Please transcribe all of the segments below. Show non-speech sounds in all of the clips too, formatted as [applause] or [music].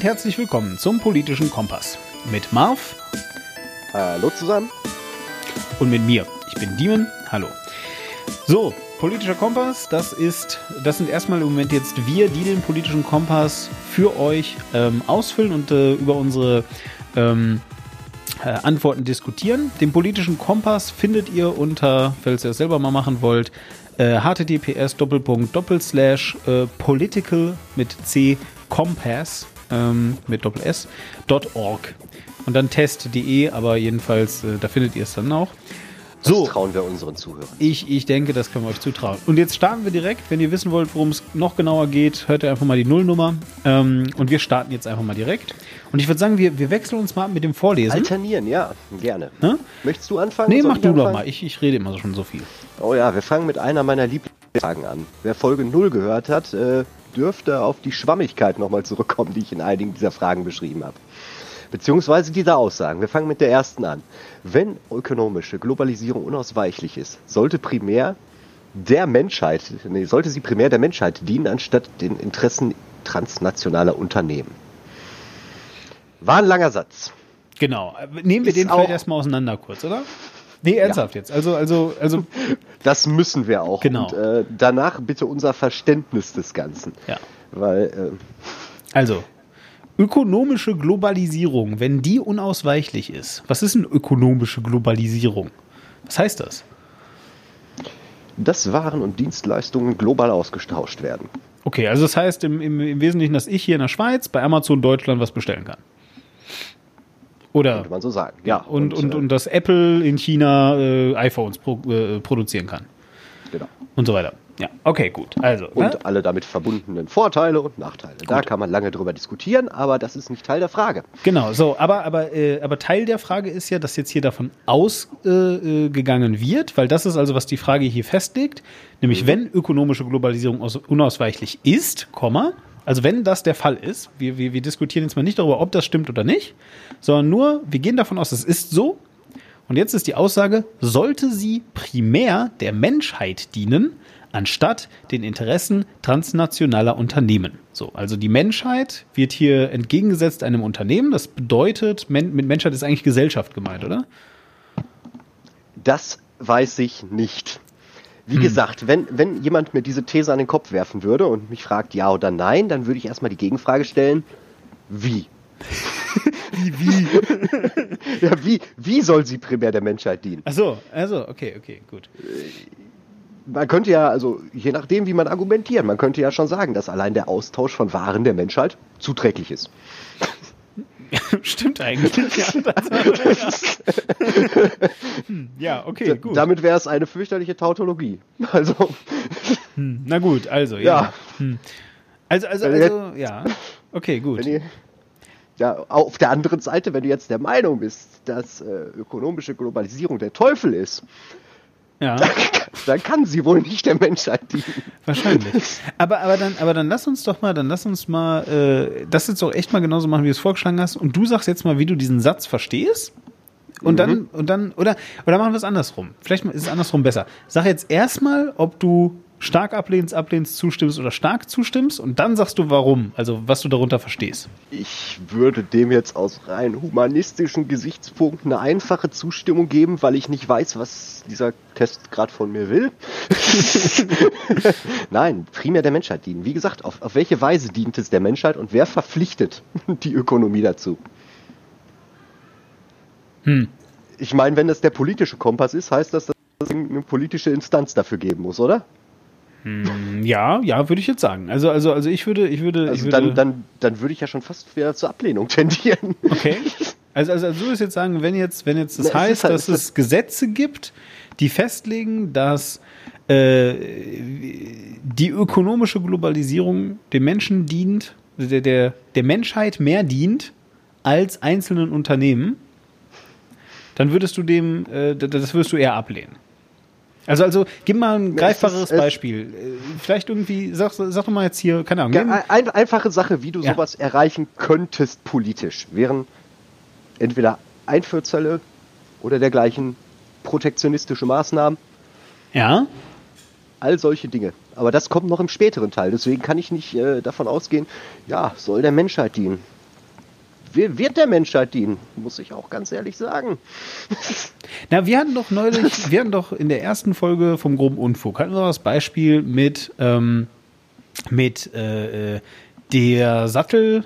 und herzlich willkommen zum Politischen Kompass mit Marv. Hallo zusammen. Und mit mir. Ich bin Demon. Hallo. So, politischer Kompass, das ist, das sind erstmal im Moment jetzt wir, die den politischen Kompass für euch ähm, ausfüllen und äh, über unsere ähm, äh, Antworten diskutieren. Den politischen Kompass findet ihr unter, falls ihr es selber mal machen wollt, äh, https äh, political mit c compass ähm, mit doppel s .org und dann test.de, aber jedenfalls äh, da findet ihr es dann auch. So, das trauen wir unseren Zuhörern. Ich, ich denke, das können wir euch zutrauen. Und jetzt starten wir direkt. Wenn ihr wissen wollt, worum es noch genauer geht, hört ihr einfach mal die Nullnummer. Ähm, und wir starten jetzt einfach mal direkt. Und ich würde sagen, wir, wir wechseln uns mal mit dem Vorlesen. Alternieren, ja, gerne. Hm? Möchtest du anfangen? Nee, mach du anfangen? doch mal. Ich, ich rede immer schon so viel. Oh ja, wir fangen mit einer meiner Lieblingsfragen an. Wer Folge 0 gehört hat, äh, dürfte auf die Schwammigkeit nochmal zurückkommen, die ich in einigen dieser Fragen beschrieben habe beziehungsweise diese Aussagen. Wir fangen mit der ersten an. Wenn ökonomische Globalisierung unausweichlich ist, sollte primär der Menschheit, nee, sollte sie primär der Menschheit dienen, anstatt den Interessen transnationaler Unternehmen. War ein langer Satz. Genau. Nehmen wir ist den vielleicht erstmal auseinander kurz, oder? Nee, ernsthaft ja. jetzt. Also, also, also. [laughs] Das müssen wir auch. Genau. Und äh, danach bitte unser Verständnis des Ganzen. Ja. Weil. Äh, also, ökonomische Globalisierung, wenn die unausweichlich ist, was ist eine ökonomische Globalisierung? Was heißt das? Dass Waren und Dienstleistungen global ausgetauscht werden. Okay, also das heißt im, im, im Wesentlichen, dass ich hier in der Schweiz bei Amazon Deutschland was bestellen kann. Oder? Könnte man so sagen, ja. Und, und, und, äh, und dass Apple in China äh, iPhones pro, äh, produzieren kann. Genau. Und so weiter. Ja, okay, gut. Also, und ne? alle damit verbundenen Vorteile und Nachteile. Gut. Da kann man lange drüber diskutieren, aber das ist nicht Teil der Frage. Genau, so, aber, aber, äh, aber Teil der Frage ist ja, dass jetzt hier davon ausgegangen äh, wird, weil das ist also, was die Frage hier festlegt, nämlich mhm. wenn ökonomische Globalisierung unausweichlich ist, Komma, also wenn das der Fall ist, wir, wir, wir diskutieren jetzt mal nicht darüber, ob das stimmt oder nicht, sondern nur, wir gehen davon aus, es ist so. Und jetzt ist die Aussage, sollte sie primär der Menschheit dienen, anstatt den Interessen transnationaler Unternehmen. So, also die Menschheit wird hier entgegengesetzt einem Unternehmen. Das bedeutet, mit Menschheit ist eigentlich Gesellschaft gemeint, oder? Das weiß ich nicht. Wie hm. gesagt, wenn, wenn jemand mir diese These an den Kopf werfen würde und mich fragt ja oder nein, dann würde ich erstmal die Gegenfrage stellen, wie? [laughs] wie, wie? [laughs] ja, wie, wie soll sie primär der Menschheit dienen? Ach so, also, okay, okay, gut. Äh, man könnte ja, also je nachdem, wie man argumentiert, man könnte ja schon sagen, dass allein der Austausch von Waren der Menschheit zuträglich ist. [laughs] Stimmt eigentlich. Ja, hm, ja okay, gut. Damit wäre es eine fürchterliche Tautologie. [laughs] Also. Hm, na gut, also, ja. ja. Hm. Also, also, also, ja. Okay, gut. Ihr, ja, auf der anderen Seite, wenn du jetzt der Meinung bist, dass äh, ökonomische Globalisierung der Teufel ist, ja. Dann, kann sie wohl nicht der Menschheit dienen. Wahrscheinlich. Aber, aber, dann, aber dann lass uns doch mal, dann lass uns mal äh, das jetzt auch echt mal genauso machen, wie du es vorgeschlagen hast. Und du sagst jetzt mal, wie du diesen Satz verstehst. Und mhm. dann, und dann, oder, oder machen wir es andersrum. Vielleicht ist es andersrum besser. Sag jetzt erstmal, ob du stark ablehnst, ablehnst, zustimmst oder stark zustimmst und dann sagst du warum, also was du darunter verstehst. Ich würde dem jetzt aus rein humanistischen Gesichtspunkten eine einfache Zustimmung geben, weil ich nicht weiß, was dieser Test gerade von mir will. [laughs] Nein, primär der Menschheit dienen. Wie gesagt, auf, auf welche Weise dient es der Menschheit und wer verpflichtet [laughs] die Ökonomie dazu? Hm. Ich meine, wenn das der politische Kompass ist, heißt das, dass es eine politische Instanz dafür geben muss, oder? Hm, ja, ja, würde ich jetzt sagen. Also, also, also ich würde, ich würde, also ich würde dann, dann, dann würde ich ja schon fast wieder zur Ablehnung tendieren. Okay. [laughs] Also, also, also du würdest jetzt sagen, wenn jetzt, wenn jetzt das Na, heißt, halt, dass es Gesetze gibt, die festlegen, dass äh, die ökonomische Globalisierung dem Menschen dient, der, der, der Menschheit mehr dient als einzelnen Unternehmen, dann würdest du dem, äh, das würdest du eher ablehnen. Also, also gib mal ein greifbares Beispiel. Äh, vielleicht irgendwie, sag, sag doch mal jetzt hier, keine Ahnung. Ja, ein, einfache Sache, wie du ja. sowas erreichen könntest politisch, wären entweder Einfuhrzölle oder dergleichen protektionistische Maßnahmen. Ja. All solche Dinge. Aber das kommt noch im späteren Teil. Deswegen kann ich nicht äh, davon ausgehen, ja, soll der Menschheit dienen. Wird der Menschheit dienen, muss ich auch ganz ehrlich sagen. [laughs] Na, wir hatten doch neulich, wir hatten doch in der ersten Folge vom groben Unfug, hatten wir das Beispiel mit, ähm, mit äh, äh der Sattel,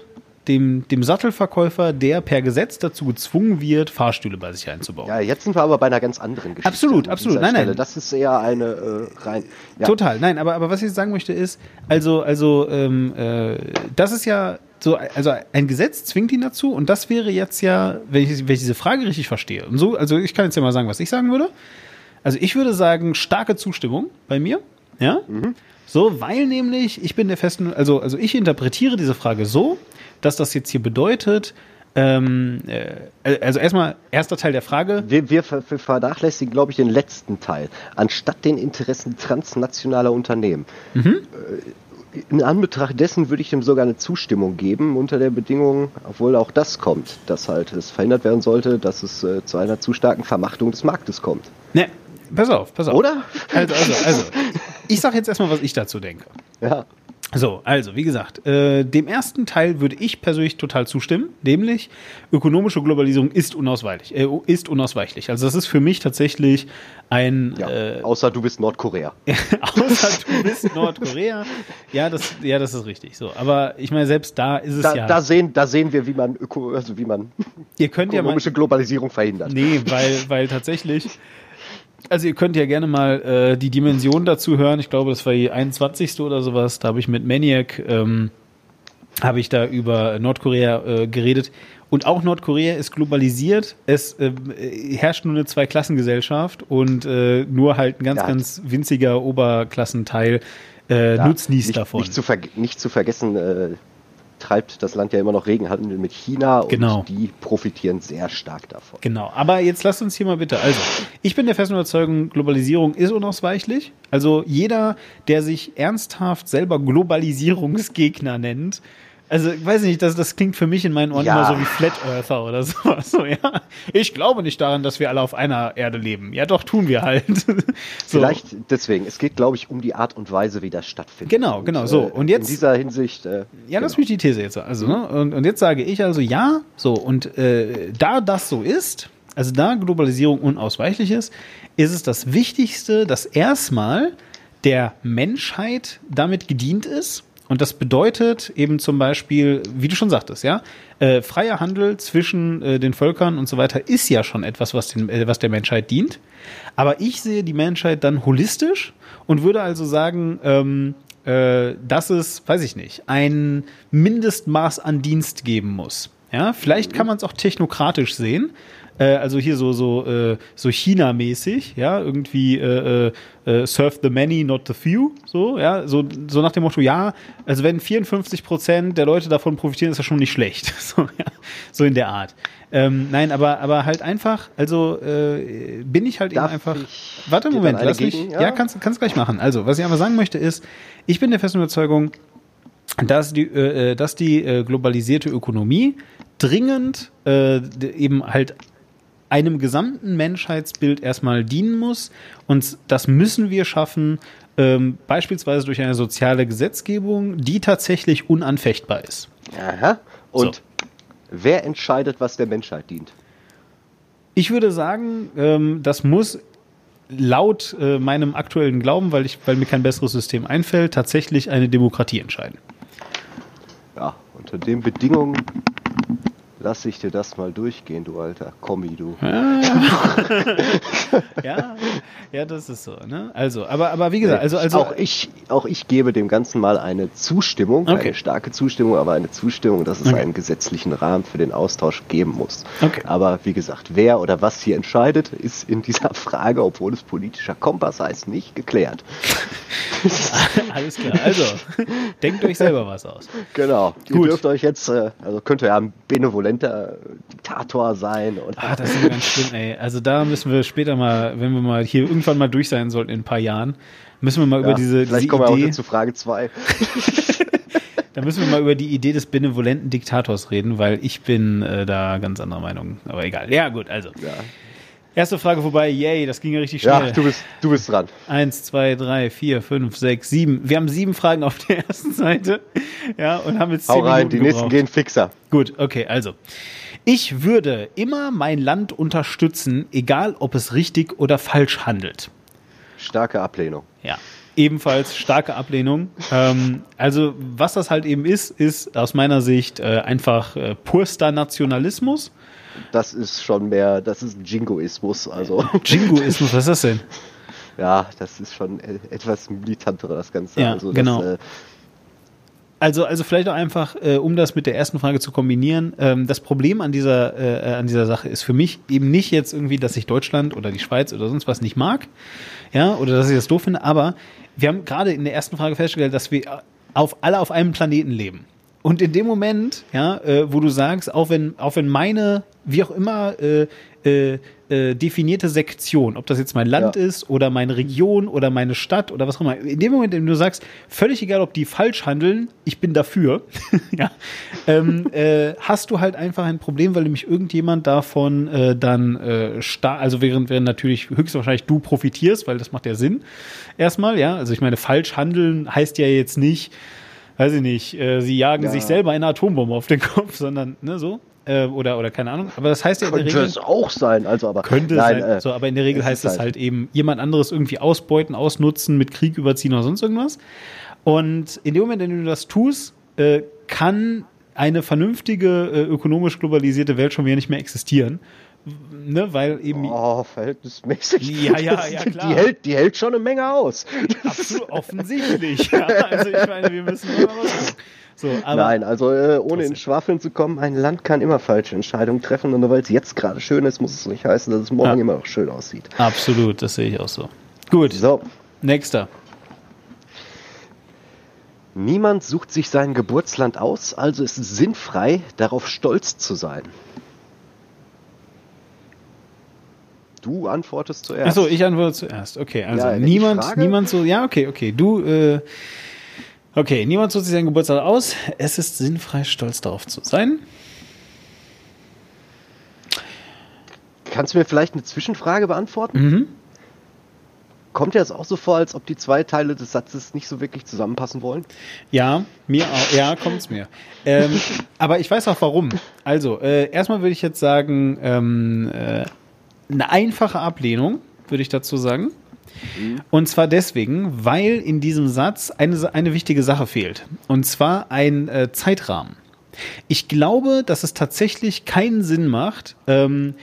dem, dem Sattelverkäufer, der per Gesetz dazu gezwungen wird, Fahrstühle bei sich einzubauen. Ja, jetzt sind wir aber bei einer ganz anderen Geschichte. Absolut, absolut. Nein, Stelle. nein. Das ist eher eine äh, rein. Ja. Total, nein, aber, aber was ich sagen möchte ist, also, also ähm, äh, das ist ja so, also ein Gesetz zwingt ihn dazu und das wäre jetzt ja, wenn ich, wenn ich diese Frage richtig verstehe. Und so, also ich kann jetzt ja mal sagen, was ich sagen würde. Also ich würde sagen, starke Zustimmung bei mir. Ja. Mhm. So, weil nämlich, ich bin der festen, also, also ich interpretiere diese Frage so, dass das jetzt hier bedeutet, ähm, äh, also erstmal, erster Teil der Frage. Wir, wir, wir vernachlässigen, glaube ich, den letzten Teil. Anstatt den Interessen transnationaler Unternehmen. Mhm. In Anbetracht dessen würde ich dem sogar eine Zustimmung geben, unter der Bedingung, obwohl auch das kommt, dass halt es verhindert werden sollte, dass es äh, zu einer zu starken Vermachtung des Marktes kommt. Ne, pass auf, pass auf. Oder? Also, also, also. [laughs] Ich sage jetzt erstmal, was ich dazu denke. Ja. So, also wie gesagt, äh, dem ersten Teil würde ich persönlich total zustimmen, nämlich ökonomische Globalisierung ist unausweichlich. Äh, ist unausweichlich. Also das ist für mich tatsächlich ein. Ja, äh, außer du bist Nordkorea. [laughs] außer du bist Nordkorea. Ja, das, ja, das ist richtig. So, aber ich meine, selbst da ist es da, ja. Da sehen, da sehen wir, wie man Öko, also wie man ihr könnt ökonomische ja mal, Globalisierung verhindert. Nee, weil, weil tatsächlich also ihr könnt ja gerne mal äh, die Dimension dazu hören. Ich glaube, das war die 21. oder sowas. Da habe ich mit Maniac ähm, habe ich da über Nordkorea äh, geredet. Und auch Nordkorea ist globalisiert. Es äh, herrscht nur eine Zweiklassengesellschaft und äh, nur halt ein ganz, ja. ganz winziger Oberklassenteil äh, ja, Nutznieß nicht, davon. Nicht zu, nicht zu vergessen, äh, treibt das Land ja immer noch Regenhandel mit China genau. und die profitieren sehr stark davon. Genau, aber jetzt lasst uns hier mal bitte, also ich bin der festen Überzeugung, Globalisierung ist unausweichlich. Also jeder, der sich ernsthaft selber Globalisierungsgegner nennt, also, ich weiß nicht, das, das klingt für mich in meinen Ohren ja. immer so wie Flat Earther oder [laughs] sowas. So, ja. Ich glaube nicht daran, dass wir alle auf einer Erde leben. Ja, doch, tun wir halt. [laughs] so. Vielleicht deswegen. Es geht, glaube ich, um die Art und Weise, wie das stattfindet. Genau, genau, und, so. Äh, und jetzt. In dieser Hinsicht. Äh, ja, das genau. ist die These jetzt. Also, ne? Und, und jetzt sage ich also ja, so. Und äh, da das so ist, also da Globalisierung unausweichlich ist, ist es das Wichtigste, dass erstmal der Menschheit damit gedient ist und das bedeutet eben zum Beispiel, wie du schon sagtest, ja, äh, freier Handel zwischen äh, den Völkern und so weiter ist ja schon etwas, was, den, äh, was der Menschheit dient. Aber ich sehe die Menschheit dann holistisch und würde also sagen, ähm, äh, dass es, weiß ich nicht, ein Mindestmaß an Dienst geben muss. Ja, vielleicht kann man es auch technokratisch sehen, äh, also hier so so äh, so China-mäßig, ja, irgendwie äh, äh, äh, serve the many, not the few, so, ja, so so nach dem Motto, ja, also wenn 54 Prozent der Leute davon profitieren, ist das schon nicht schlecht, [laughs] so, ja, so in der Art. Ähm, nein, aber aber halt einfach, also äh, bin ich halt Darf eben einfach. Warte einen Moment, lass mich. Ja, ja kannst kannst gleich machen. Also was ich aber sagen möchte ist, ich bin der festen Überzeugung, dass die, äh, dass die äh, globalisierte Ökonomie dringend äh, eben halt einem gesamten Menschheitsbild erstmal dienen muss. Und das müssen wir schaffen, ähm, beispielsweise durch eine soziale Gesetzgebung, die tatsächlich unanfechtbar ist. Aha. Und so. wer entscheidet, was der Menschheit dient? Ich würde sagen, ähm, das muss laut äh, meinem aktuellen Glauben, weil, ich, weil mir kein besseres System einfällt, tatsächlich eine Demokratie entscheiden. Ja, unter den Bedingungen Lass ich dir das mal durchgehen, du alter Kommi, du. Ja, ja, ja, das ist so. Ne? Also, aber, aber wie gesagt, also, also auch ich, auch ich gebe dem Ganzen mal eine Zustimmung, okay. eine starke Zustimmung, aber eine Zustimmung, dass es okay. einen gesetzlichen Rahmen für den Austausch geben muss. Okay. Aber wie gesagt, wer oder was hier entscheidet, ist in dieser Frage, obwohl es politischer Kompass heißt, nicht geklärt. [laughs] Alles klar. Also, [laughs] denkt euch selber was aus. Genau. Ihr Gut. dürft euch jetzt, äh, also könnt ihr ja benevolent intelligenter Diktator sein. Und ah, das ist ganz schlimm, ey. Also da müssen wir später mal, wenn wir mal hier irgendwann mal durch sein sollten in ein paar Jahren, müssen wir mal ja, über diese, vielleicht diese kommen Idee, wir auch zu Frage 2. [laughs] [laughs] da müssen wir mal über die Idee des benevolenten Diktators reden, weil ich bin äh, da ganz anderer Meinung. Aber egal. Ja, gut, also. Ja. Erste Frage vorbei, yay, das ging ja richtig schnell. Ja, du bist, du bist dran. Eins, zwei, drei, vier, fünf, sechs, sieben. Wir haben sieben Fragen auf der [laughs] ersten Seite. Ja, und haben jetzt zehn Hau rein, Minuten die nächsten gebraucht. gehen fixer. Gut, okay, also. Ich würde immer mein Land unterstützen, egal ob es richtig oder falsch handelt. Starke Ablehnung. Ja. Ebenfalls starke Ablehnung. Ähm, also, was das halt eben ist, ist aus meiner Sicht äh, einfach äh, purster Nationalismus. Das ist schon mehr, das ist Jingoismus. Also, Jingoismus, was ist das denn? [laughs] ja, das ist schon e- etwas militanter, das Ganze. Ja, also, genau. Das, äh, Also, also vielleicht auch einfach, äh, um das mit der ersten Frage zu kombinieren. Ähm, das Problem an dieser, äh, an dieser Sache ist für mich eben nicht jetzt irgendwie, dass ich Deutschland oder die Schweiz oder sonst was nicht mag, ja, oder dass ich das doof finde, aber wir haben gerade in der ersten Frage festgestellt, dass wir auf alle auf einem Planeten leben. Und in dem Moment, ja, äh, wo du sagst, auch wenn, auch wenn meine, wie auch immer, äh, äh, äh, definierte Sektion, ob das jetzt mein Land Ja. ist oder meine Region oder meine Stadt oder was auch immer, in dem Moment, in dem du sagst, völlig egal, ob die falsch handeln, ich bin dafür, [laughs] ja, ähm, äh, hast du halt einfach ein Problem, weil nämlich irgendjemand davon äh, dann äh, sta also während, während natürlich höchstwahrscheinlich du profitierst, weil das macht ja Sinn, erstmal, ja, also ich meine, falsch handeln heißt ja jetzt nicht, weiß ich nicht, äh, sie jagen Ja. sich selber eine Atombombe auf den Kopf, sondern, ne, so, äh, oder, oder keine Ahnung, aber das heißt ja in der könnte Regel, es auch sein. Also, aber könnte nein, sein, äh, so, aber in der Regel heißt es halt eben jemand anderes irgendwie ausbeuten, ausnutzen, mit Krieg überziehen oder sonst irgendwas. Und in dem Moment, in dem du das tust, äh, kann eine vernünftige, äh, ökonomisch globalisierte Welt schon wieder nicht mehr existieren. Ne, weil eben Oh, verhältnismäßig. Ja, ja, ja, [laughs] klar. Die hält, die hält schon eine Menge aus. absolut [laughs] offensichtlich. Ja, also ich meine, wir müssen immer was gucken. So, Nein, also äh, ohne ins Schwafeln zu kommen, ein Land kann immer falsche Entscheidungen treffen und nur weil es jetzt gerade schön ist, muss es nicht heißen, dass es morgen Ja. immer noch schön aussieht. absolut, das sehe ich auch so. Gut, So, nächster. niemand sucht sich sein Geburtsland aus, also ist es sinnfrei, darauf stolz zu sein. Du antwortest zuerst. Achso, ich antworte zuerst. Okay, also Ja, niemand, niemand so, ja, okay, okay, du, äh, okay, niemand sucht sich seinen Geburtstag aus. Es ist sinnfrei, stolz darauf zu sein. Kannst du mir vielleicht eine Zwischenfrage beantworten? Mhm. Kommt dir das auch so vor, als ob die zwei Teile des Satzes nicht so wirklich zusammenpassen wollen? Ja, mir auch, ja, kommt's mir. Ähm, [laughs] aber ich weiß auch warum. Also, äh, erstmal würde ich jetzt sagen, ähm, äh, eine einfache Ablehnung, würde ich dazu sagen. Und zwar deswegen, weil in diesem Satz eine, eine wichtige Sache fehlt. Und zwar ein äh, Zeitrahmen. Ich glaube, dass es tatsächlich keinen Sinn macht, ähm,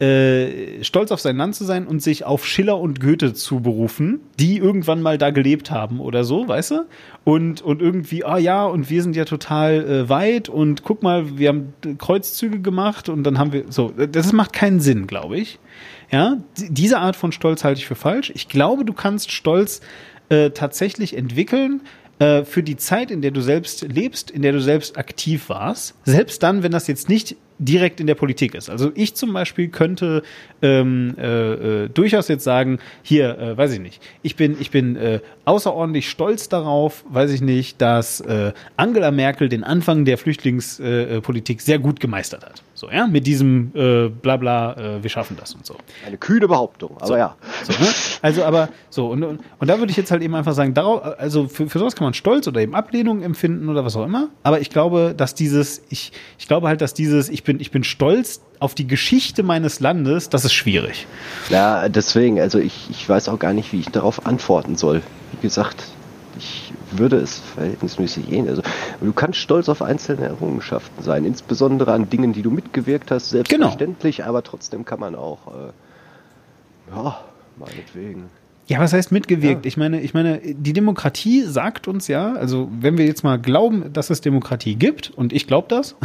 äh, stolz auf sein Land zu sein und sich auf Schiller und Goethe zu berufen, die irgendwann mal da gelebt haben oder so, weißt du? Und, und irgendwie, ah ja, und wir sind ja total äh, weit und guck mal, wir haben Kreuzzüge gemacht und dann haben wir so, das macht keinen Sinn, glaube ich. Ja, diese Art von Stolz halte ich für falsch. Ich glaube, du kannst Stolz äh, tatsächlich entwickeln äh, für die Zeit, in der du selbst lebst, in der du selbst aktiv warst. Selbst dann, wenn das jetzt nicht direkt in der Politik ist. Also ich zum Beispiel könnte ähm, äh, äh, durchaus jetzt sagen, hier, äh, weiß ich nicht, ich bin, ich bin äh, außerordentlich stolz darauf, weiß ich nicht, dass äh, Angela Merkel den Anfang der Flüchtlingspolitik äh, sehr gut gemeistert hat. So, ja, mit diesem äh, Blabla, äh, wir schaffen das und so. Eine kühne Behauptung, aber ja. So, ne? Also, aber so, und, und, und da würde ich jetzt halt eben einfach sagen, darauf, also für, für sowas kann man Stolz oder eben Ablehnung empfinden oder was auch immer. Aber ich glaube, dass dieses, ich, ich glaube halt, dass dieses, ich bin, ich bin stolz auf die Geschichte meines Landes, das ist schwierig. Ja, deswegen, also ich, ich weiß auch gar nicht, wie ich darauf antworten soll. Wie gesagt, ich würde es verhältnismäßig ähnlich. Also, du kannst stolz auf einzelne Errungenschaften sein, insbesondere an Dingen, die du mitgewirkt hast, selbstverständlich, aber trotzdem kann man auch, äh, ja, meinetwegen. Ja, was heißt mitgewirkt? Ja. Ich meine, ich meine, die Demokratie sagt uns ja, also wenn wir jetzt mal glauben, dass es Demokratie gibt, und ich glaube das,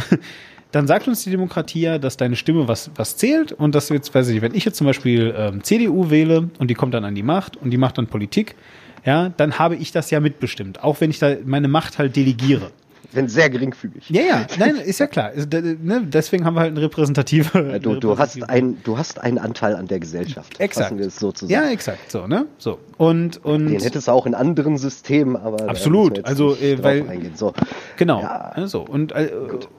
dann sagt uns die Demokratie ja, dass deine Stimme was, was zählt und dass jetzt, weiß ich wenn ich jetzt zum Beispiel ähm, CDU wähle und die kommt dann an die Macht und die macht dann Politik, ja, dann habe ich das ja mitbestimmt, auch wenn ich da meine Macht halt delegiere. Wenn sehr geringfügig. Ja, ja, [laughs] nein, ist ja klar. Ne, deswegen haben wir halt eine repräsentative. Ja, du, du, hast ein, du hast einen Anteil an der Gesellschaft. Exakt. Fassen wir es so zusammen. Ja, exakt, so, ne? So. Und, und. Den hättest du auch in anderen Systemen, aber. Absolut, also, äh, weil- Eingehen. So. Genau. Ja. So. Und, äh,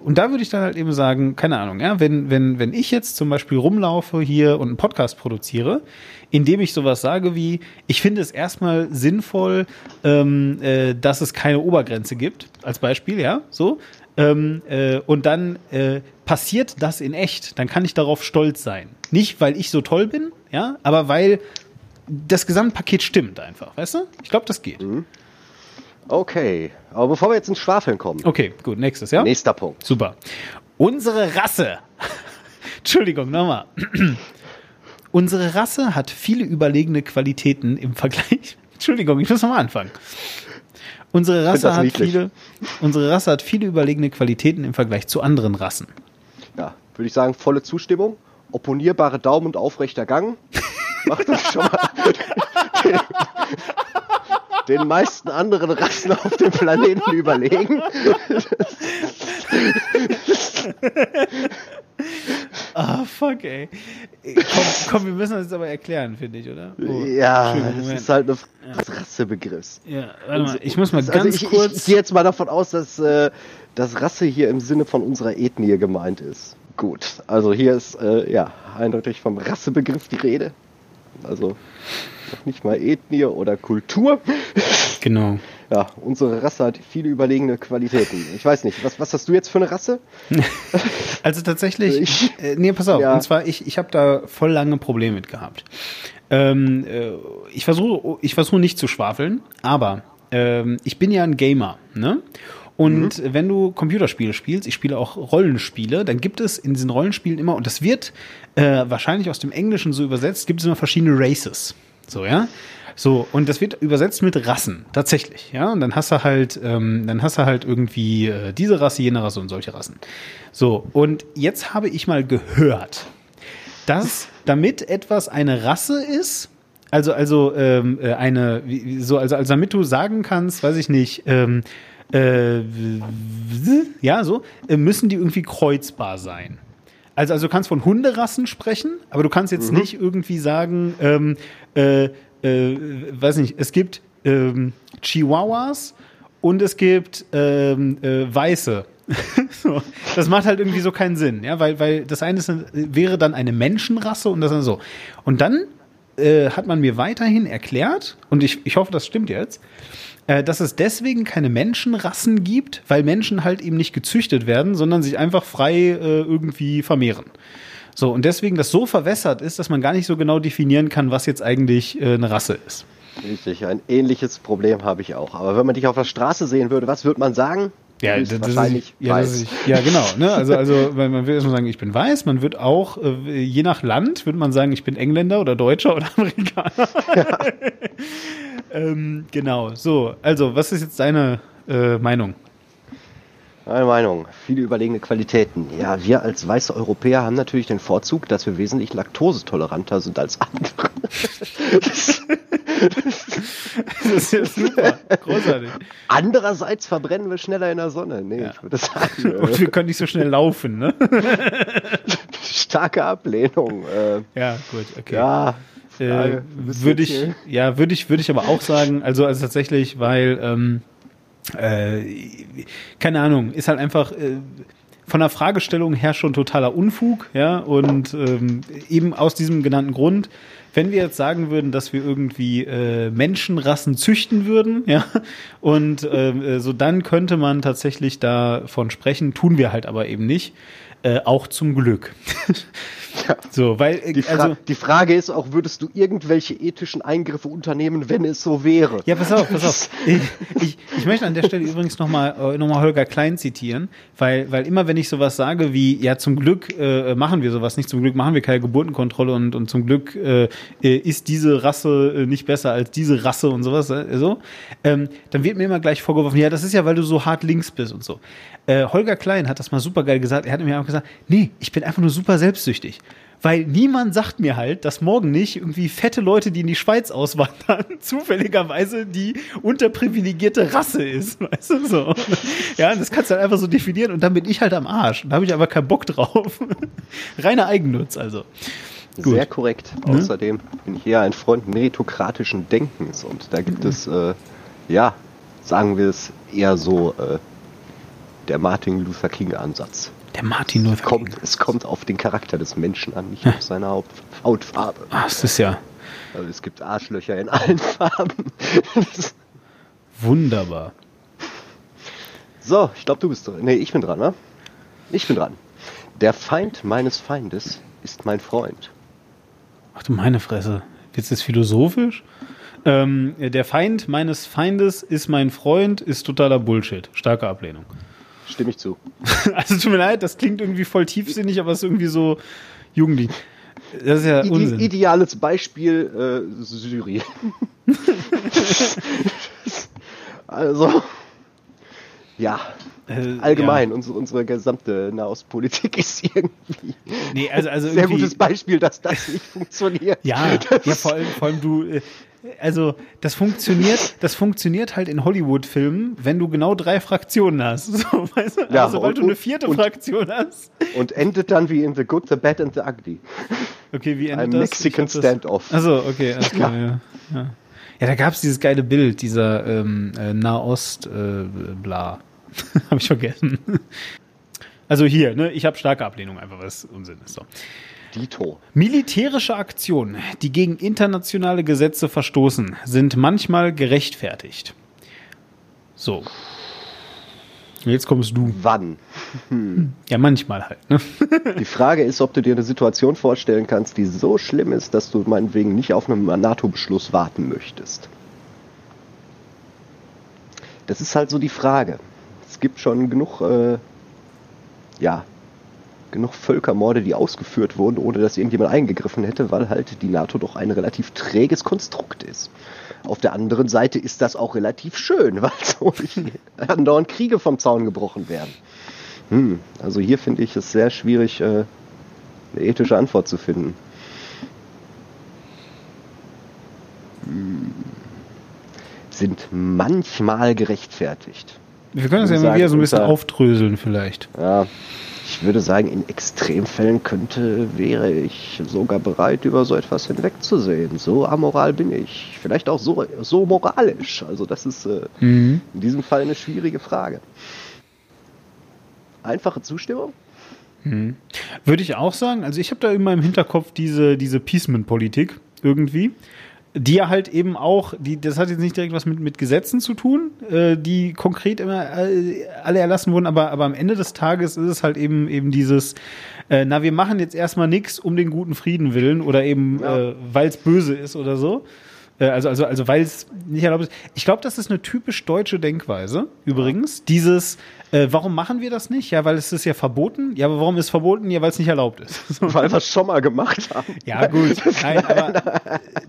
und da würde ich dann halt eben sagen, keine Ahnung, ja, wenn, wenn, wenn ich jetzt zum Beispiel rumlaufe hier und einen Podcast produziere, indem ich sowas sage wie, ich finde es erstmal sinnvoll, ähm, äh, dass es keine Obergrenze gibt, als Beispiel, ja, so. Ähm, äh, und dann äh, passiert das in echt, dann kann ich darauf stolz sein. Nicht, weil ich so toll bin, ja, aber weil das Gesamtpaket stimmt einfach, weißt du? Ich glaube, das geht. Okay. Aber bevor wir jetzt ins Schwafeln kommen. Okay, gut, nächstes, ja? Nächster Punkt. Super. Unsere Rasse. [laughs] Entschuldigung, nochmal. Unsere Rasse hat viele überlegene Qualitäten im Vergleich. [laughs] Entschuldigung, ich muss nochmal anfangen. Unsere Rasse hat niedlich. viele, unsere Rasse hat viele überlegene Qualitäten im Vergleich zu anderen Rassen. Ja, würde ich sagen, volle Zustimmung. Opponierbare Daumen und aufrechter Gang. Macht das schon mal den, [laughs] den meisten anderen Rassen auf dem Planeten überlegen. [laughs] Ah, fuck, ey. Komm, komm, wir müssen das jetzt aber erklären, finde ich, oder? Oh, ja, das ist halt eine Rassebegriffs. Ja, warte mal, ich muss mal Also ganz ich, ich, kurz. Ich gehe jetzt mal davon aus, dass, äh, dass Rasse hier im Sinne von unserer Ethnie gemeint ist. Gut, also hier ist äh, ja eindeutig vom Rassebegriff die Rede. Also noch nicht mal Ethnie oder Kultur. genau. Ja, unsere Rasse hat viele überlegene Qualitäten. Ich weiß nicht, was, was hast du jetzt für eine Rasse? [laughs] Also tatsächlich, Ich- äh, nee, pass auf, Ja. und zwar, ich, ich habe da voll lange Probleme mit gehabt. Ähm, äh, ich versuche ich versuche nicht zu schwafeln, aber ähm, ich bin ja ein Gamer, ne? Und Mhm. wenn du Computerspiele spielst, ich spiele auch Rollenspiele, dann gibt es in diesen Rollenspielen immer, und das wird äh, wahrscheinlich aus dem Englischen so übersetzt, gibt es immer verschiedene Races. So, ja? So, und das wird übersetzt mit Rassen, tatsächlich, ja. Und dann hast du halt, ähm, dann hast du halt irgendwie äh, diese Rasse, jene Rasse und solche Rassen. So, und jetzt habe ich mal gehört, dass damit etwas eine Rasse ist, also also ähm, äh, eine so also also damit du sagen kannst, weiß ich nicht, ähm, äh, ja so äh, müssen die irgendwie kreuzbar sein. Also also du kannst von Hunderassen sprechen, aber du kannst jetzt nicht irgendwie sagen, ähm, äh, äh, weiß nicht, es gibt ähm, Chihuahuas und es gibt ähm, äh, Weiße. [laughs] so. Das macht halt irgendwie so keinen Sinn, ja, weil, weil das eine ist, wäre dann eine Menschenrasse und das dann so. Und dann äh, hat man mir weiterhin erklärt, und ich, ich hoffe, das stimmt jetzt, äh, dass es deswegen keine Menschenrassen gibt, weil Menschen halt eben nicht gezüchtet werden, sondern sich einfach frei äh, irgendwie vermehren. So, und deswegen das so verwässert ist, dass man gar nicht so genau definieren kann, was jetzt eigentlich äh, eine Rasse ist. Richtig, ein ähnliches Problem habe ich auch. Aber wenn man dich auf der Straße sehen würde, was würde man sagen? Ja, das, wahrscheinlich ist, ja, ist, ja, genau. Ne? Also, also weil man will erstmal sagen, ich bin weiß. Man wird auch, äh, je nach Land, würde man sagen, ich bin Engländer oder Deutscher oder [laughs] Amerikaner. [laughs] ähm, genau. So, also, was ist jetzt deine äh, Meinung? Meine Meinung, viele überlegene Qualitäten. Ja, wir als weiße Europäer haben natürlich den Vorzug, dass wir wesentlich laktosetoleranter sind als andere. [laughs] Das ist ja super. Großartig. Andererseits verbrennen wir schneller in der Sonne. Nee, Ja. ich würde sagen, [laughs] Und wir können nicht so schnell laufen, ne? [laughs] starke Ablehnung. Äh, Ja, gut, okay. ja, Äh, Frage, würde ich, ja, würde ich, würde ich aber auch sagen, also, also tatsächlich, weil, ähm, äh, keine Ahnung, ist halt einfach äh, von der Fragestellung her schon totaler Unfug, ja, und ähm, eben aus diesem genannten Grund, wenn wir jetzt sagen würden, dass wir irgendwie äh, Menschenrassen züchten würden, [laughs] ja, und ähm, äh, so dann könnte man tatsächlich davon sprechen, tun wir halt aber eben nicht, äh, auch zum Glück. [laughs] So, weil, äh, Die, Fra also, die Frage ist auch, würdest du irgendwelche ethischen Eingriffe unternehmen, wenn es so wäre? Ja, pass auf, pass auf. [laughs] Ich, ich, ich möchte an der Stelle übrigens nochmal äh, noch mal Holger Klein zitieren, weil, weil immer wenn ich sowas sage wie, ja, zum Glück äh, machen wir sowas nicht, zum Glück machen wir keine Geburtenkontrolle und, und zum Glück äh, äh, ist diese Rasse nicht besser als diese Rasse und sowas, äh, so, ähm, dann wird mir immer gleich vorgeworfen, ja, das ist ja, weil du so hart links bist und so. Holger Klein hat das mal super geil gesagt, er hat mir auch gesagt, nee, ich bin einfach nur super selbstsüchtig. Weil niemand sagt mir halt, dass morgen nicht irgendwie fette Leute, die in die Schweiz auswandern, [laughs] zufälligerweise die unterprivilegierte Rasse ist. [laughs] Weißt du so? Ja, das kannst du halt einfach so definieren und dann bin ich halt am Arsch. Und da habe ich aber keinen Bock drauf. [laughs] Reiner Eigennutz also. Gut. Sehr korrekt. Ne? Außerdem bin ich eher ein Freund meritokratischen Denkens und da gibt mhm. es, äh, ja, sagen wir es eher so, äh, der Martin Luther King Ansatz. Der Martin Luther King. Kommt, es kommt auf den Charakter des Menschen an, nicht auf seine Haut, Hautfarbe. Ach, das ist ja. Also es gibt Arschlöcher in allen [laughs] Farben. Wunderbar. So, ich glaube, du bist dran. Nee, ich bin dran, ne? Ich bin dran. Der Feind meines Feindes ist mein Freund. Ach du meine Fresse. Jetzt ist philosophisch? Ähm, der Feind meines Feindes ist mein Freund, ist totaler Bullshit. Starke Ablehnung. Stimme ich zu. [laughs] also tut mir leid, das klingt irgendwie voll tiefsinnig, aber es ist irgendwie so jugendlich. Das ist ja I Unsinn. Ideales Beispiel äh, Syrien. [laughs] also, ja. Äh, Allgemein, ja. Unsere, unsere gesamte Nahostpolitik ist irgendwie nee, also, also sehr gutes Beispiel, dass das nicht funktioniert. Ja, ja vor, allem, vor allem du, äh, also das funktioniert, das funktioniert halt in Hollywood-Filmen, wenn du genau drei Fraktionen hast. [laughs] So, weißt du? ja, also, sobald und, du eine vierte und, Fraktion hast. Und endet dann wie in The Good, The Bad and The Ugly. Okay, wie endet Ein das? Mexican Standoff. Also okay, alles klar, ja. ja. Ja, da gab es dieses geile Bild, dieser ähm, äh, Nahost-Bla. Äh, [laughs] habe ich vergessen. Also hier, ne, ich habe starke Ablehnung, einfach was Unsinn ist. So. Dito. Militärische Aktionen, die gegen internationale Gesetze verstoßen, sind manchmal gerechtfertigt. So. Jetzt kommst du. Wann? Hm. Ja, manchmal halt. Ne? Die Frage ist, ob du dir eine Situation vorstellen kannst, die so schlimm ist, dass du meinetwegen nicht auf einen NATO-Beschluss warten möchtest. Das ist halt so die Frage. Es gibt schon genug, äh, ja, genug Völkermorde, die ausgeführt wurden, ohne dass irgendjemand eingegriffen hätte, weil halt die NATO doch ein relativ träges Konstrukt ist. Auf der anderen Seite ist das auch relativ schön, [laughs] weil so andauernd Kriege vom Zaun gebrochen werden. Hm, also hier finde ich es sehr schwierig, äh, eine ethische Antwort zu finden. Hm, sind manchmal gerechtfertigt. Wir können das ja mal wieder so ein bisschen aufdröseln vielleicht. Ja, ich würde sagen, in Extremfällen könnte, wäre ich sogar bereit, über so etwas hinwegzusehen. So amoral bin ich. Vielleicht auch so, so moralisch. Also das ist äh, mhm. in diesem Fall eine schwierige Frage. Einfache Zustimmung? Mhm. Würde ich auch sagen. Also ich habe da immer im Hinterkopf diese, diese Peaceman-Politik irgendwie die ja halt eben auch, die, das hat jetzt nicht direkt was mit, mit Gesetzen zu tun, äh, die konkret immer äh, alle erlassen wurden, aber, aber am Ende des Tages ist es halt eben eben dieses, äh, na, wir machen jetzt erstmal nichts um den guten Frieden willen oder eben, ja. äh, weil es böse ist oder so. Äh, also, also, also weil es nicht erlaubt ist. Ich glaube, das ist eine typisch deutsche Denkweise, übrigens. Dieses, äh, warum machen wir das nicht? Ja, weil es ist ja verboten. Ja, aber warum ist es verboten? Ja, weil es nicht erlaubt ist. [laughs] weil wir es schon mal gemacht haben. Ja, gut. [laughs] Nein, aber,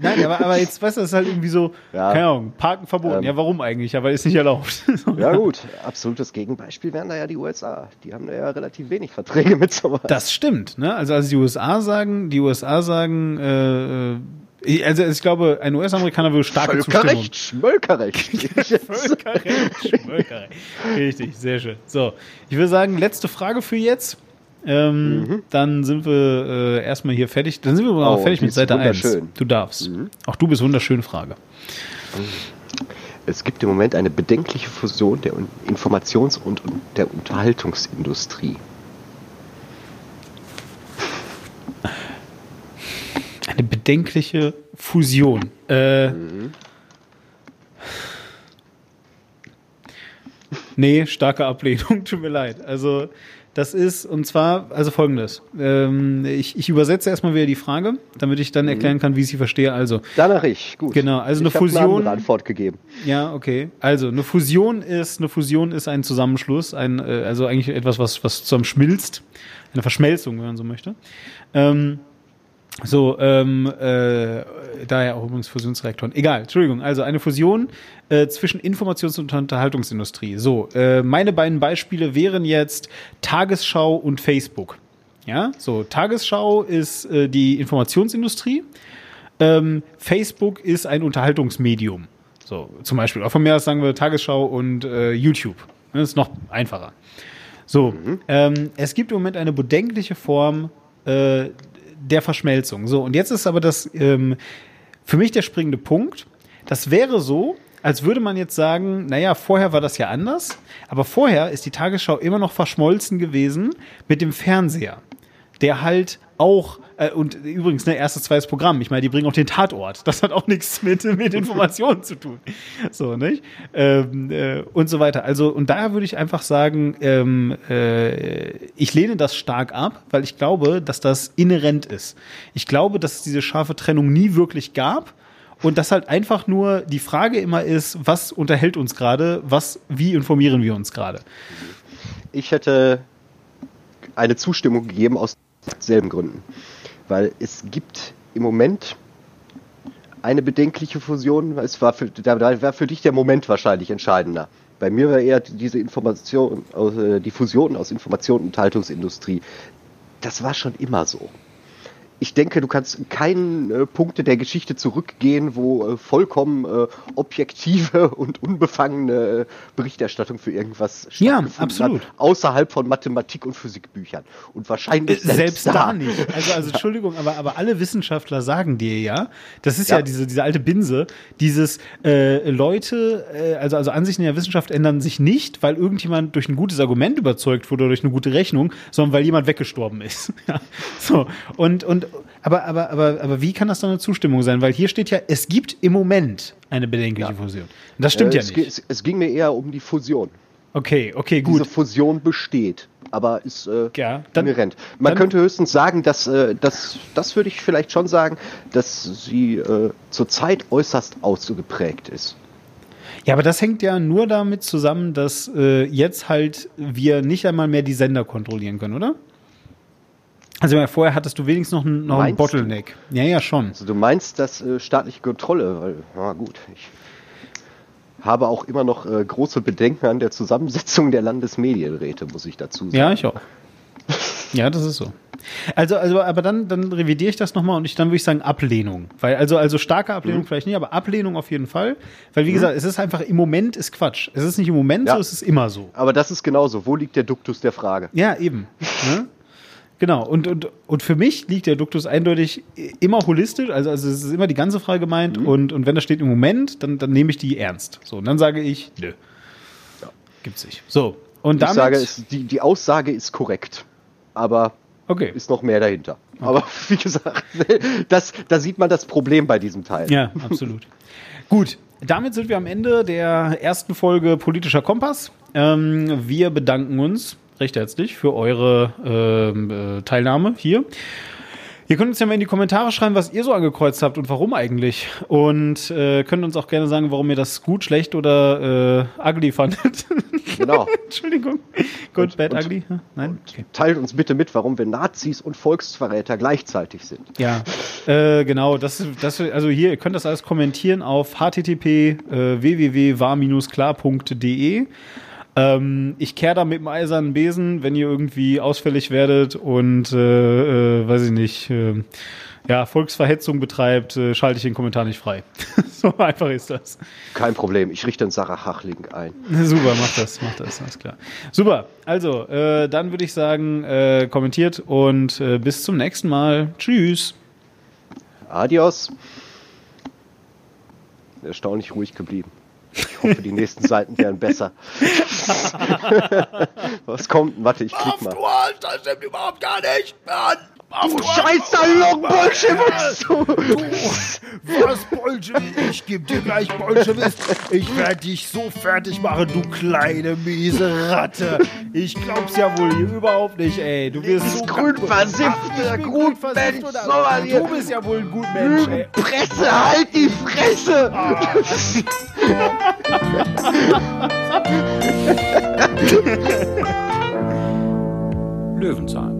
nein, aber, aber jetzt, weißt du, das ist halt irgendwie so, ja. keine Ahnung, Parken verboten. Ähm, ja, warum eigentlich? Ja, weil es nicht erlaubt. [laughs] ja, gut. Absolutes Gegenbeispiel wären da ja die USA. Die haben da ja relativ wenig Verträge mit sowas. Das stimmt, ne? Also, als die USA sagen, die USA sagen, äh, äh also ich glaube, ein US-Amerikaner würde starke Völkerrecht, Schmölkerrecht. Völkerrecht, [laughs] Schmölkerrecht. Richtig, sehr schön. So, ich würde sagen, letzte Frage für jetzt. Ähm, mhm. Dann sind wir äh, erstmal hier fertig. Dann sind wir auch oh, fertig mit Seite 1. Du darfst. Mhm. Auch du bist wunderschön, Frage. Es gibt im Moment eine bedenkliche Fusion der Informations- und der Unterhaltungsindustrie. Eine bedenkliche Fusion. Äh, mhm. Nee, starke Ablehnung, [laughs] tut mir leid. Also, das ist, und zwar, also folgendes. Ähm, ich, ich übersetze erstmal wieder die Frage, damit ich dann mhm. erklären kann, wie ich sie verstehe. Also. Danach ich, gut. Genau, also ich eine Fusion. Eine Antwort gegeben. Ja, okay. Also, eine Fusion ist, eine Fusion ist ein Zusammenschluss, ein, äh, also eigentlich etwas, was, was zusammenschmilzt. Eine Verschmelzung, wenn man so möchte. Ähm, so, ähm, äh, daher auch übrigens Fusionsreaktoren. Egal, Entschuldigung. Also eine Fusion äh, zwischen Informations- und Unterhaltungsindustrie. So, äh, meine beiden Beispiele wären jetzt Tagesschau und Facebook. Ja, so Tagesschau ist äh, die Informationsindustrie. Ähm, Facebook ist ein Unterhaltungsmedium. So, zum Beispiel. Auch von mir aus sagen wir Tagesschau und äh, YouTube. Das ist noch einfacher. So, ähm, es gibt im Moment eine bedenkliche Form äh, der Verschmelzung. So, und jetzt ist aber das ähm, für mich der springende Punkt. Das wäre so, als würde man jetzt sagen, naja, vorher war das ja anders, aber vorher ist die Tagesschau immer noch verschmolzen gewesen mit dem Fernseher, der halt auch, äh, und übrigens, ne, erstes, zweites Programm, ich meine, die bringen auch den Tatort. [laughs] Das hat auch nichts mit, mit Informationen zu tun. So, nicht? Ähm, äh, und so weiter. Also, und daher würde ich einfach sagen, ähm, äh, ich lehne das stark ab, weil ich glaube, dass das inhärent ist. Ich glaube, dass es diese scharfe Trennung nie wirklich gab. Und dass halt einfach nur die Frage immer ist, was unterhält uns gerade, was, wie informieren wir uns gerade? Ich hätte eine Zustimmung gegeben aus selben Gründen. Weil es gibt im Moment eine bedenkliche Fusion. Es war für, da war für dich der Moment wahrscheinlich entscheidender. Bei mir war eher diese Information, äh, die Fusion aus Information und Haltungsindustrie. Das war schon immer so ich denke, du kannst keinen äh, Punkte der Geschichte zurückgehen, wo äh, vollkommen äh, objektive [laughs] und unbefangene äh, Berichterstattung für irgendwas ja, absolut. hat, außerhalb von Mathematik und Physikbüchern. Und wahrscheinlich selbst, selbst da. da. nicht. Also, also Entschuldigung, aber, aber alle Wissenschaftler sagen dir ja, das ist ja, ja diese, diese alte Binse, dieses äh, Leute, äh, also, also Ansichten in der Wissenschaft ändern sich nicht, weil irgendjemand durch ein gutes Argument überzeugt wurde oder durch eine gute Rechnung, sondern weil jemand weggestorben ist. [laughs] ja. So. Und, und aber, aber, aber, aber wie kann das dann eine Zustimmung sein? Weil hier steht ja, es gibt im Moment eine bedenkliche ja. Fusion. Und das stimmt äh, ja nicht. Es, es, ging mir eher um die Fusion. Okay, okay, gut. Diese Fusion besteht, aber ist äh, ja, dann, inhärent. Man dann, könnte höchstens sagen, dass äh, das, das würde ich vielleicht schon sagen, dass sie äh, zurzeit äußerst ausgeprägt ist. Ja, aber das hängt ja nur damit zusammen, dass äh, jetzt halt wir nicht einmal mehr die Sender kontrollieren können, oder? Also vorher hattest du wenigstens noch, einen, noch einen Bottleneck. Du? Ja, ja, schon. Also du meinst das äh, staatliche Kontrolle, weil, na gut, ich habe auch immer noch äh, große Bedenken an der Zusammensetzung der Landesmedienräte, muss ich dazu sagen. Ja, ich auch. ja, das ist so. Also, also, aber dann, dann revidiere ich das nochmal und ich dann würde ich sagen Ablehnung. Weil, also, also starke Ablehnung mhm. vielleicht nicht, aber Ablehnung auf jeden Fall. Weil, wie mhm. gesagt, es ist einfach im Moment ist Quatsch. Es ist nicht im Moment ja. so, es ist immer so. Aber das ist genauso. Wo liegt der Duktus der Frage? Ja, eben. ne? Genau, und, und, und für mich liegt der Duktus eindeutig immer holistisch, also, also es ist immer die ganze Frage gemeint mhm. und, und wenn da steht im Moment, dann, dann nehme ich die ernst. So, und dann sage ich, nö. Ja. Gibt's nicht. So, und damit. Ich sage, es, die, die Aussage ist korrekt, aber okay. ist noch mehr dahinter. Okay. Aber [laughs] wie gesagt, das, da sieht man das Problem bei diesem Teil. Ja, absolut. [laughs] Gut, damit sind wir am Ende der ersten Folge Politischer Kompass. Ähm, wir bedanken uns recht herzlich für eure ähm, äh, Teilnahme hier. Ihr könnt uns ja mal in die Kommentare schreiben, was ihr so angekreuzt habt und warum eigentlich. Und äh, könnt uns auch gerne sagen, warum ihr das gut, schlecht oder äh, ugly fandet. Genau. [laughs] Entschuldigung. Good, bad, und, ugly? Nein? Okay. Teilt uns bitte mit, warum wir Nazis und Volksverräter gleichzeitig sind. Ja, äh, genau. Das, das, also hier, ihr könnt das alles kommentieren auf http äh, www.war-klar.de. Ähm, ich kehre da mit dem eisernen Besen, wenn ihr irgendwie ausfällig werdet und, äh, äh, weiß ich nicht, äh, ja, Volksverhetzung betreibt, äh, schalte ich den Kommentar nicht frei. [laughs] so einfach ist das. Kein Problem, ich richte einen Sarah Hachling ein. Super, mach das, mach das, alles klar. Super, also, äh, dann würde ich sagen, äh, kommentiert und äh, bis zum nächsten Mal. Tschüss. Adios. Erstaunlich ruhig geblieben. Ich hoffe, die nächsten Seiten wären besser. [laughs] Was kommt? Warte, ich klick mal. Du das stimmt überhaupt gar nicht, Mann. Auf, du scheiß Salon Bolschewist, du. Was Bolschewist? Ich geb dir gleich Bolschewist. Ich werde dich so fertig machen, du kleine miese Ratte. Ich glaub's ja wohl hier überhaupt nicht, ey. Du wirst so grün versifft, der grün versifft oder Du bist ja wohl ein gut Mensch, ey. Presse, halt die Fresse! Ah. [laughs] Löwenzahn